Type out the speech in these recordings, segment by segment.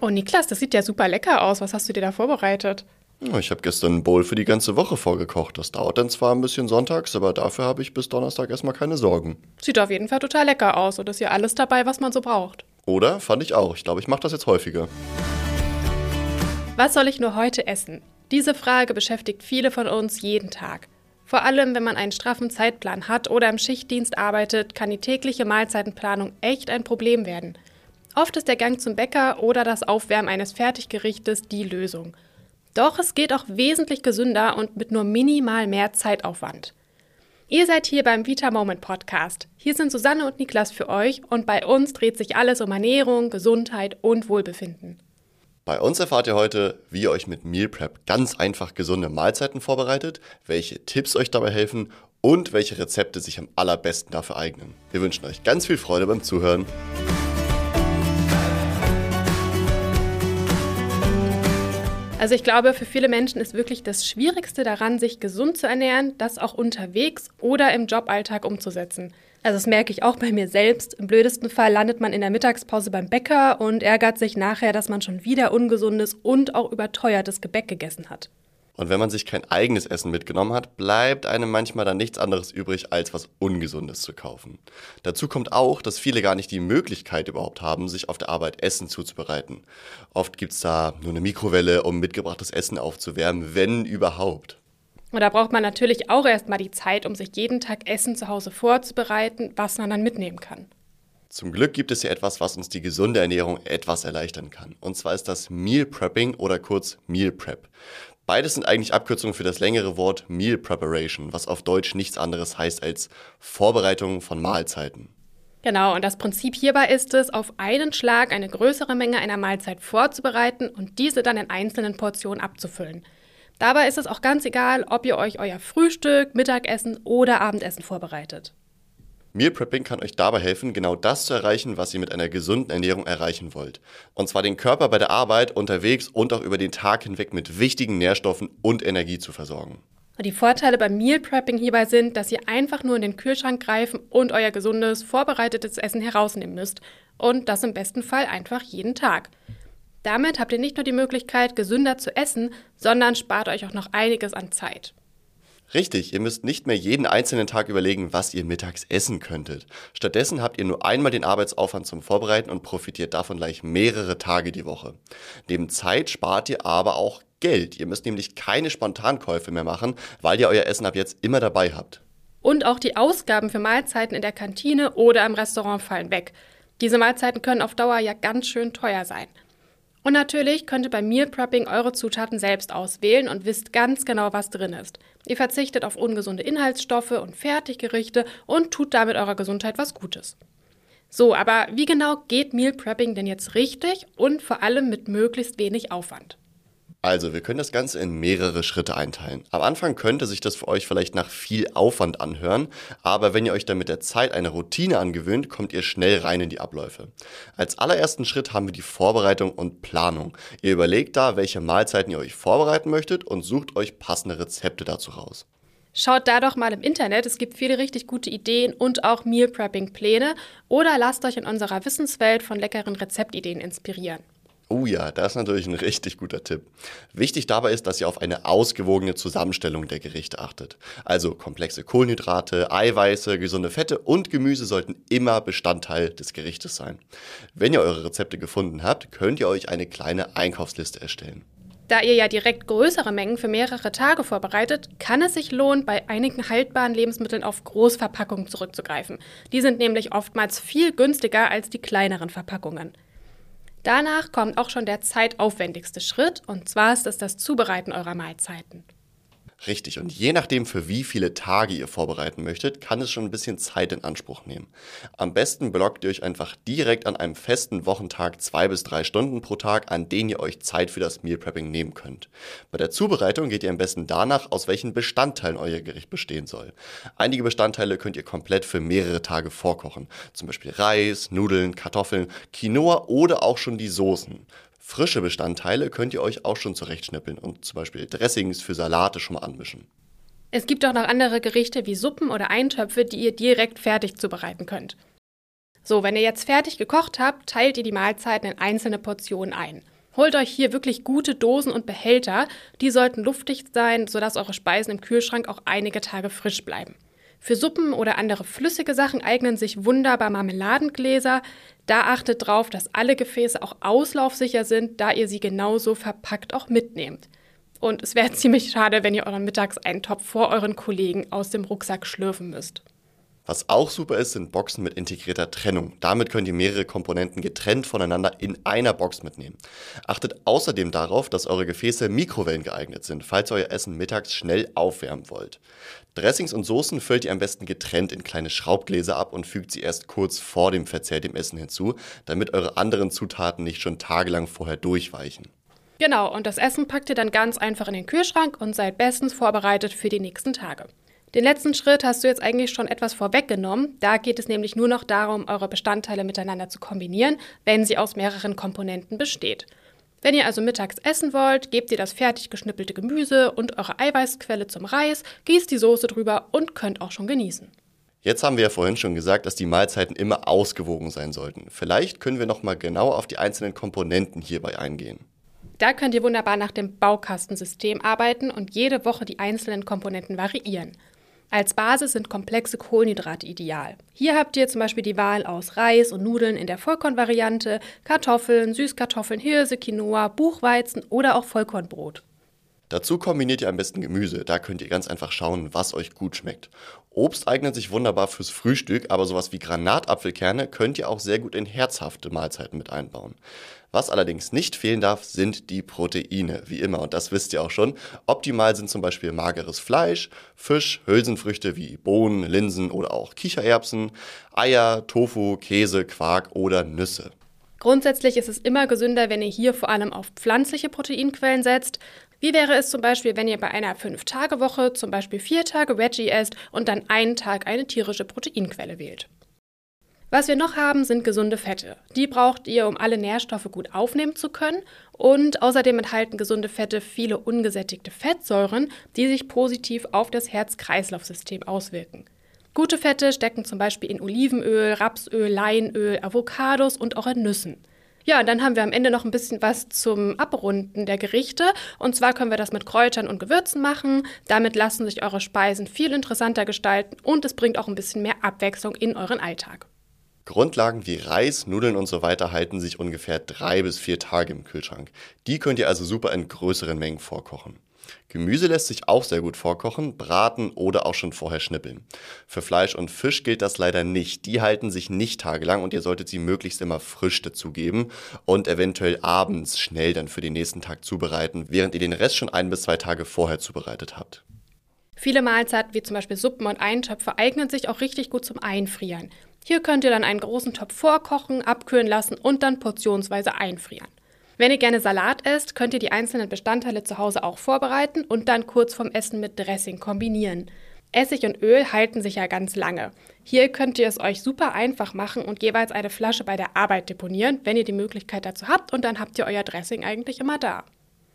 Oh, Niklas, das sieht ja super lecker aus. Was hast du dir da vorbereitet? Ich habe gestern einen Bowl für die ganze Woche vorgekocht. Das dauert dann zwar ein bisschen sonntags, aber dafür habe ich bis Donnerstag erstmal keine Sorgen. Sieht auf jeden Fall total lecker aus und ist ja alles dabei, was man so braucht. Oder? Fand ich auch. Ich glaube, ich mache das jetzt häufiger. Was soll ich nur heute essen? Diese Frage beschäftigt viele von uns jeden Tag. Vor allem, wenn man einen straffen Zeitplan hat oder im Schichtdienst arbeitet, kann die tägliche Mahlzeitenplanung echt ein Problem werden. Oft ist der Gang zum Bäcker oder das Aufwärmen eines Fertiggerichtes die Lösung. Doch es geht auch wesentlich gesünder und mit nur minimal mehr Zeitaufwand. Ihr seid hier beim Vita Moment Podcast. Hier sind Susanne und Niklas für euch und bei uns dreht sich alles um Ernährung, Gesundheit und Wohlbefinden. Bei uns erfahrt ihr heute, wie ihr euch mit Meal Prep ganz einfach gesunde Mahlzeiten vorbereitet, welche Tipps euch dabei helfen und welche Rezepte sich am allerbesten dafür eignen. Wir wünschen euch ganz viel Freude beim Zuhören. Also ich glaube, für viele Menschen ist wirklich das Schwierigste daran, sich gesund zu ernähren, das auch unterwegs oder im Joballtag umzusetzen. Also das merke ich auch bei mir selbst. Im blödesten Fall landet man in der Mittagspause beim Bäcker und ärgert sich nachher, dass man schon wieder ungesundes und auch überteuertes Gebäck gegessen hat. Und wenn man sich kein eigenes Essen mitgenommen hat, bleibt einem manchmal dann nichts anderes übrig, als was Ungesundes zu kaufen. Dazu kommt auch, dass viele gar nicht die Möglichkeit überhaupt haben, sich auf der Arbeit Essen zuzubereiten. Oft gibt's da nur eine Mikrowelle, um mitgebrachtes Essen aufzuwärmen, wenn überhaupt. Und da braucht man natürlich auch erstmal die Zeit, um sich jeden Tag Essen zu Hause vorzubereiten, was man dann mitnehmen kann. Zum Glück gibt es ja etwas, was uns die gesunde Ernährung etwas erleichtern kann. Und zwar ist das Meal Prepping oder kurz Meal Prep. Beides sind eigentlich Abkürzungen für das längere Wort Meal Preparation, was auf Deutsch nichts anderes heißt als Vorbereitung von Mahlzeiten. Genau, und das Prinzip hierbei ist es, auf einen Schlag eine größere Menge einer Mahlzeit vorzubereiten und diese dann in einzelnen Portionen abzufüllen. Dabei ist es auch ganz egal, ob ihr euch euer Frühstück, Mittagessen oder Abendessen vorbereitet. Meal Prepping kann euch dabei helfen, genau das zu erreichen, was ihr mit einer gesunden Ernährung erreichen wollt. Und zwar den Körper bei der Arbeit, unterwegs und auch über den Tag hinweg mit wichtigen Nährstoffen und Energie zu versorgen. Die Vorteile beim Meal Prepping hierbei sind, dass ihr einfach nur in den Kühlschrank greifen und euer gesundes, vorbereitetes Essen herausnehmen müsst. Und das im besten Fall einfach jeden Tag. Damit habt ihr nicht nur die Möglichkeit, gesünder zu essen, sondern spart euch auch noch einiges an Zeit. Richtig, ihr müsst nicht mehr jeden einzelnen Tag überlegen, was ihr mittags essen könntet. Stattdessen habt ihr nur einmal den Arbeitsaufwand zum Vorbereiten und profitiert davon gleich mehrere Tage die Woche. Neben Zeit spart ihr aber auch Geld. Ihr müsst nämlich keine Spontankäufe mehr machen, weil ihr euer Essen ab jetzt immer dabei habt. Und auch die Ausgaben für Mahlzeiten in der Kantine oder im Restaurant fallen weg. Diese Mahlzeiten können auf Dauer ja ganz schön teuer sein. Und natürlich könnt ihr beim Meal Prepping eure Zutaten selbst auswählen und wisst ganz genau, was drin ist. Ihr verzichtet auf ungesunde Inhaltsstoffe und Fertiggerichte und tut damit eurer Gesundheit was Gutes. So, aber wie genau geht Meal Prepping denn jetzt richtig und vor allem mit möglichst wenig Aufwand? Also, wir können das Ganze in mehrere Schritte einteilen. Am Anfang könnte sich das für euch vielleicht nach viel Aufwand anhören, aber wenn ihr euch dann mit der Zeit eine Routine angewöhnt, kommt ihr schnell rein in die Abläufe. Als allerersten Schritt haben wir die Vorbereitung und Planung. Ihr überlegt da, welche Mahlzeiten ihr euch vorbereiten möchtet und sucht euch passende Rezepte dazu raus. Schaut da doch mal im Internet, es gibt viele richtig gute Ideen und auch Meal Prepping Pläne oder lasst euch in unserer Wissenswelt von leckeren Rezeptideen inspirieren. Oh ja, das ist natürlich ein richtig guter Tipp. Wichtig dabei ist, dass ihr auf eine ausgewogene Zusammenstellung der Gerichte achtet. Also komplexe Kohlenhydrate, Eiweiße, gesunde Fette und Gemüse sollten immer Bestandteil des Gerichtes sein. Wenn ihr eure Rezepte gefunden habt, könnt ihr euch eine kleine Einkaufsliste erstellen. Da ihr ja direkt größere Mengen für mehrere Tage vorbereitet, kann es sich lohnen, bei einigen haltbaren Lebensmitteln auf Großverpackungen zurückzugreifen. Die sind nämlich oftmals viel günstiger als die kleineren Verpackungen. Danach kommt auch schon der zeitaufwendigste Schritt, und zwar ist es das Zubereiten eurer Mahlzeiten. Richtig, und je nachdem, für wie viele Tage ihr vorbereiten möchtet, kann es schon ein bisschen Zeit in Anspruch nehmen. Am besten blockt ihr euch einfach direkt an einem festen Wochentag zwei bis drei Stunden pro Tag, an denen ihr euch Zeit für das Meal Prepping nehmen könnt. Bei der Zubereitung geht ihr am besten danach, aus welchen Bestandteilen euer Gericht bestehen soll. Einige Bestandteile könnt ihr komplett für mehrere Tage vorkochen, zum Beispiel Reis, Nudeln, Kartoffeln, Quinoa oder auch schon die Soßen. Frische Bestandteile könnt ihr euch auch schon zurechtschnippeln und zum Beispiel Dressings für Salate schon mal anmischen. Es gibt auch noch andere Gerichte wie Suppen oder Eintöpfe, die ihr direkt fertig zubereiten könnt. So, wenn ihr jetzt fertig gekocht habt, teilt ihr die Mahlzeiten in einzelne Portionen ein. Holt euch hier wirklich gute Dosen und Behälter. Die sollten luftdicht sein, sodass eure Speisen im Kühlschrank auch einige Tage frisch bleiben. Für Suppen oder andere flüssige Sachen eignen sich wunderbar Marmeladengläser. Da achtet drauf, dass alle Gefäße auch auslaufsicher sind, da ihr sie genauso verpackt auch mitnehmt. Und es wäre ziemlich schade, wenn ihr euren Mittagseintopf vor euren Kollegen aus dem Rucksack schlürfen müsst. Was auch super ist, sind Boxen mit integrierter Trennung. Damit könnt ihr mehrere Komponenten getrennt voneinander in einer Box mitnehmen. Achtet außerdem darauf, dass eure Gefäße Mikrowellen geeignet sind, falls ihr euer Essen mittags schnell aufwärmen wollt. Dressings und Soßen füllt ihr am besten getrennt in kleine Schraubgläser ab und fügt sie erst kurz vor dem Verzehr dem Essen hinzu, damit eure anderen Zutaten nicht schon tagelang vorher durchweichen. Genau, und das Essen packt ihr dann ganz einfach in den Kühlschrank und seid bestens vorbereitet für die nächsten Tage. Den letzten Schritt hast du jetzt eigentlich schon etwas vorweggenommen. Da geht es nämlich nur noch darum, eure Bestandteile miteinander zu kombinieren, wenn sie aus mehreren Komponenten besteht. Wenn ihr also mittags essen wollt, gebt ihr das fertig geschnippelte Gemüse und eure Eiweißquelle zum Reis, gießt die Soße drüber und könnt auch schon genießen. Jetzt haben wir ja vorhin schon gesagt, dass die Mahlzeiten immer ausgewogen sein sollten. Vielleicht können wir noch mal genau auf die einzelnen Komponenten hierbei eingehen. Da könnt ihr wunderbar nach dem Baukastensystem arbeiten und jede Woche die einzelnen Komponenten variieren. Als Basis sind komplexe Kohlenhydrate ideal. Hier habt ihr zum Beispiel die Wahl aus Reis und Nudeln in der Vollkornvariante, Kartoffeln, Süßkartoffeln, Hirse, Quinoa, Buchweizen oder auch Vollkornbrot. Dazu kombiniert ihr am besten Gemüse. Da könnt ihr ganz einfach schauen, was euch gut schmeckt. Obst eignet sich wunderbar fürs Frühstück, aber sowas wie Granatapfelkerne könnt ihr auch sehr gut in herzhafte Mahlzeiten mit einbauen. Was allerdings nicht fehlen darf, sind die Proteine, wie immer. Und das wisst ihr auch schon. Optimal sind zum Beispiel mageres Fleisch, Fisch, Hülsenfrüchte wie Bohnen, Linsen oder auch Kichererbsen, Eier, Tofu, Käse, Quark oder Nüsse. Grundsätzlich ist es immer gesünder, wenn ihr hier vor allem auf pflanzliche Proteinquellen setzt. Wie wäre es zum Beispiel, wenn ihr bei einer 5-Tage-Woche zum Beispiel vier Tage Veggie esst und dann einen Tag eine tierische Proteinquelle wählt? Was wir noch haben, sind gesunde Fette. Die braucht ihr, um alle Nährstoffe gut aufnehmen zu können. Und außerdem enthalten gesunde Fette viele ungesättigte Fettsäuren, die sich positiv auf das Herz-Kreislauf-System auswirken. Gute Fette stecken zum Beispiel in Olivenöl, Rapsöl, Leinöl, Avocados und auch in Nüssen. Ja, und dann haben wir am Ende noch ein bisschen was zum Abrunden der Gerichte. Und zwar können wir das mit Kräutern und Gewürzen machen. Damit lassen sich eure Speisen viel interessanter gestalten und es bringt auch ein bisschen mehr Abwechslung in euren Alltag. Grundlagen wie Reis, Nudeln und so weiter halten sich ungefähr drei bis vier Tage im Kühlschrank. Die könnt ihr also super in größeren Mengen vorkochen. Gemüse lässt sich auch sehr gut vorkochen, braten oder auch schon vorher schnippeln. Für Fleisch und Fisch gilt das leider nicht. Die halten sich nicht tagelang und ihr solltet sie möglichst immer frisch dazugeben und eventuell abends schnell dann für den nächsten Tag zubereiten, während ihr den Rest schon ein bis zwei Tage vorher zubereitet habt. Viele Mahlzeiten wie zum Beispiel Suppen und Eintöpfe eignen sich auch richtig gut zum Einfrieren. Hier könnt ihr dann einen großen Topf vorkochen, abkühlen lassen und dann portionsweise einfrieren. Wenn ihr gerne Salat esst, könnt ihr die einzelnen Bestandteile zu Hause auch vorbereiten und dann kurz vorm Essen mit Dressing kombinieren. Essig und Öl halten sich ja ganz lange. Hier könnt ihr es euch super einfach machen und jeweils eine Flasche bei der Arbeit deponieren, wenn ihr die Möglichkeit dazu habt und dann habt ihr euer Dressing eigentlich immer da.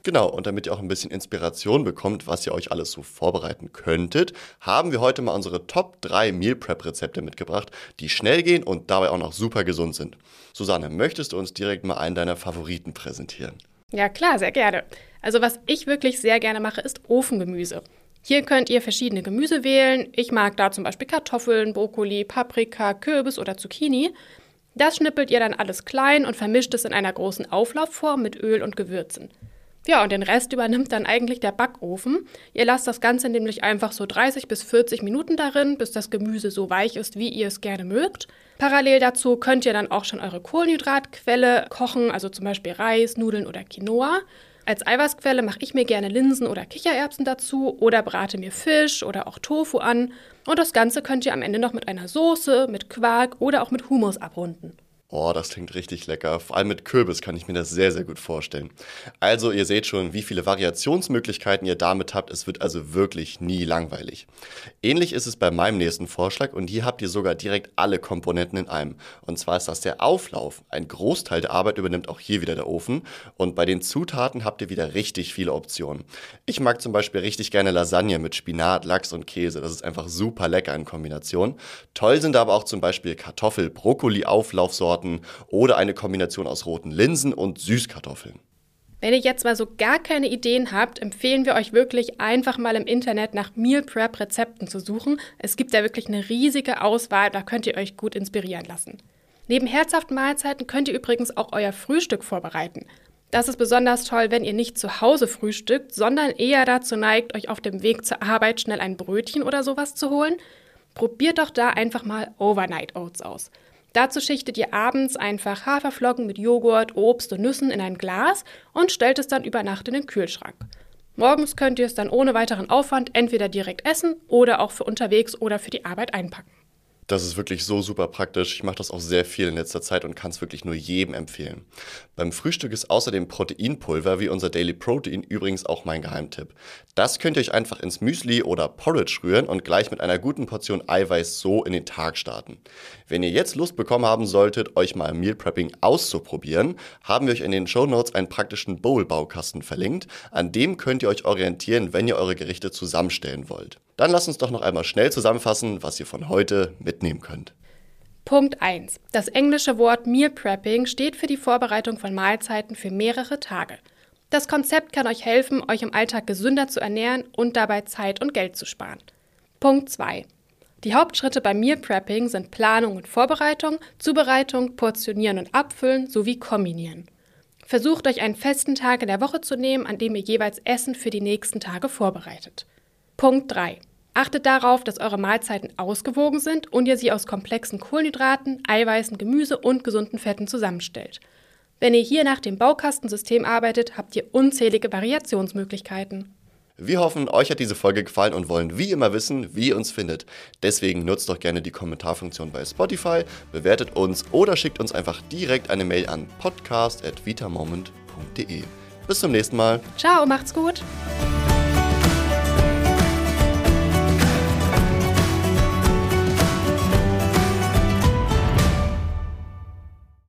Genau, und damit ihr auch ein bisschen Inspiration bekommt, was ihr euch alles so vorbereiten könntet, haben wir heute mal unsere Top 3 Meal Prep Rezepte mitgebracht, die schnell gehen und dabei auch noch super gesund sind. Susanne, möchtest du uns direkt mal einen deiner Favoriten präsentieren? Ja, klar, sehr gerne. Also was ich wirklich sehr gerne mache, ist Ofengemüse. Hier könnt ihr verschiedene Gemüse wählen. Ich mag da zum Beispiel Kartoffeln, Brokkoli, Paprika, Kürbis oder Zucchini. Das schnippelt ihr dann alles klein und vermischt es in einer großen Auflaufform mit Öl und Gewürzen. Ja, und den Rest übernimmt dann eigentlich der Backofen. Ihr lasst das Ganze nämlich einfach so 30 bis 40 Minuten darin, bis das Gemüse so weich ist, wie ihr es gerne mögt. Parallel dazu könnt ihr dann auch schon eure Kohlenhydratquelle kochen, also zum Beispiel Reis, Nudeln oder Quinoa. Als Eiweißquelle mache ich mir gerne Linsen oder Kichererbsen dazu oder brate mir Fisch oder auch Tofu an. Und das Ganze könnt ihr am Ende noch mit einer Soße, mit Quark oder auch mit Hummus abrunden. Oh, das klingt richtig lecker. Vor allem mit Kürbis kann ich mir das sehr, sehr gut vorstellen. Also, ihr seht schon, wie viele Variationsmöglichkeiten ihr damit habt. Es wird also wirklich nie langweilig. Ähnlich ist es bei meinem nächsten Vorschlag und hier habt ihr sogar direkt alle Komponenten in einem. Und zwar ist das der Auflauf. Ein Großteil der Arbeit übernimmt auch hier wieder der Ofen. Und bei den Zutaten habt ihr wieder richtig viele Optionen. Ich mag zum Beispiel richtig gerne Lasagne mit Spinat, Lachs und Käse. Das ist einfach super lecker in Kombination. Toll sind aber auch zum Beispiel Kartoffel, Brokkoli, Auflaufsorten Sorten oder eine Kombination aus roten Linsen und Süßkartoffeln. Wenn ihr jetzt mal so gar keine Ideen habt, empfehlen wir euch wirklich einfach mal im Internet nach Meal Prep Rezepten zu suchen. Es gibt da wirklich eine riesige Auswahl, da könnt ihr euch gut inspirieren lassen. Neben herzhaften Mahlzeiten könnt ihr übrigens auch euer Frühstück vorbereiten. Das ist besonders toll, wenn ihr nicht zu Hause frühstückt, sondern eher dazu neigt, euch auf dem Weg zur Arbeit schnell ein Brötchen oder sowas zu holen. Probiert doch da einfach mal Overnight Oats aus. Dazu schichtet ihr abends einfach Haferflocken mit Joghurt, Obst und Nüssen in ein Glas und stellt es dann über Nacht in den Kühlschrank. Morgens könnt ihr es dann ohne weiteren Aufwand entweder direkt essen oder auch für unterwegs oder für die Arbeit einpacken. Das ist wirklich so super praktisch. Ich mache das auch sehr viel in letzter Zeit und kann es wirklich nur jedem empfehlen. Beim Frühstück ist außerdem Proteinpulver wie unser Daily Protein übrigens auch mein Geheimtipp. Das könnt ihr euch einfach ins Müsli oder Porridge rühren und gleich mit einer guten Portion Eiweiß so in den Tag starten. Wenn ihr jetzt Lust bekommen haben solltet, euch mal Meal Prepping auszuprobieren, haben wir euch in den Show Notes einen praktischen Bowl-Baukasten verlinkt. An dem könnt ihr euch orientieren, wenn ihr eure Gerichte zusammenstellen wollt. Dann lasst uns doch noch einmal schnell zusammenfassen, was ihr von heute mitnehmen könnt. Punkt 1. Das englische Wort Meal Prepping steht für die Vorbereitung von Mahlzeiten für mehrere Tage. Das Konzept kann euch helfen, euch im Alltag gesünder zu ernähren und dabei Zeit und Geld zu sparen. Punkt 2. Die Hauptschritte beim Meal Prepping sind Planung und Vorbereitung, Zubereitung, Portionieren und Abfüllen sowie Kombinieren. Versucht euch einen festen Tag in der Woche zu nehmen, an dem ihr jeweils Essen für die nächsten Tage vorbereitet. Punkt 3. Achtet darauf, dass eure Mahlzeiten ausgewogen sind und ihr sie aus komplexen Kohlenhydraten, Eiweißen, Gemüse und gesunden Fetten zusammenstellt. Wenn ihr hier nach dem Baukastensystem arbeitet, habt ihr unzählige Variationsmöglichkeiten. Wir hoffen, euch hat diese Folge gefallen und wollen wie immer wissen, wie ihr uns findet. Deswegen nutzt doch gerne die Kommentarfunktion bei Spotify, bewertet uns oder schickt uns einfach direkt eine Mail an podcast.vitamoment.de. Bis zum nächsten Mal. Ciao, macht's gut.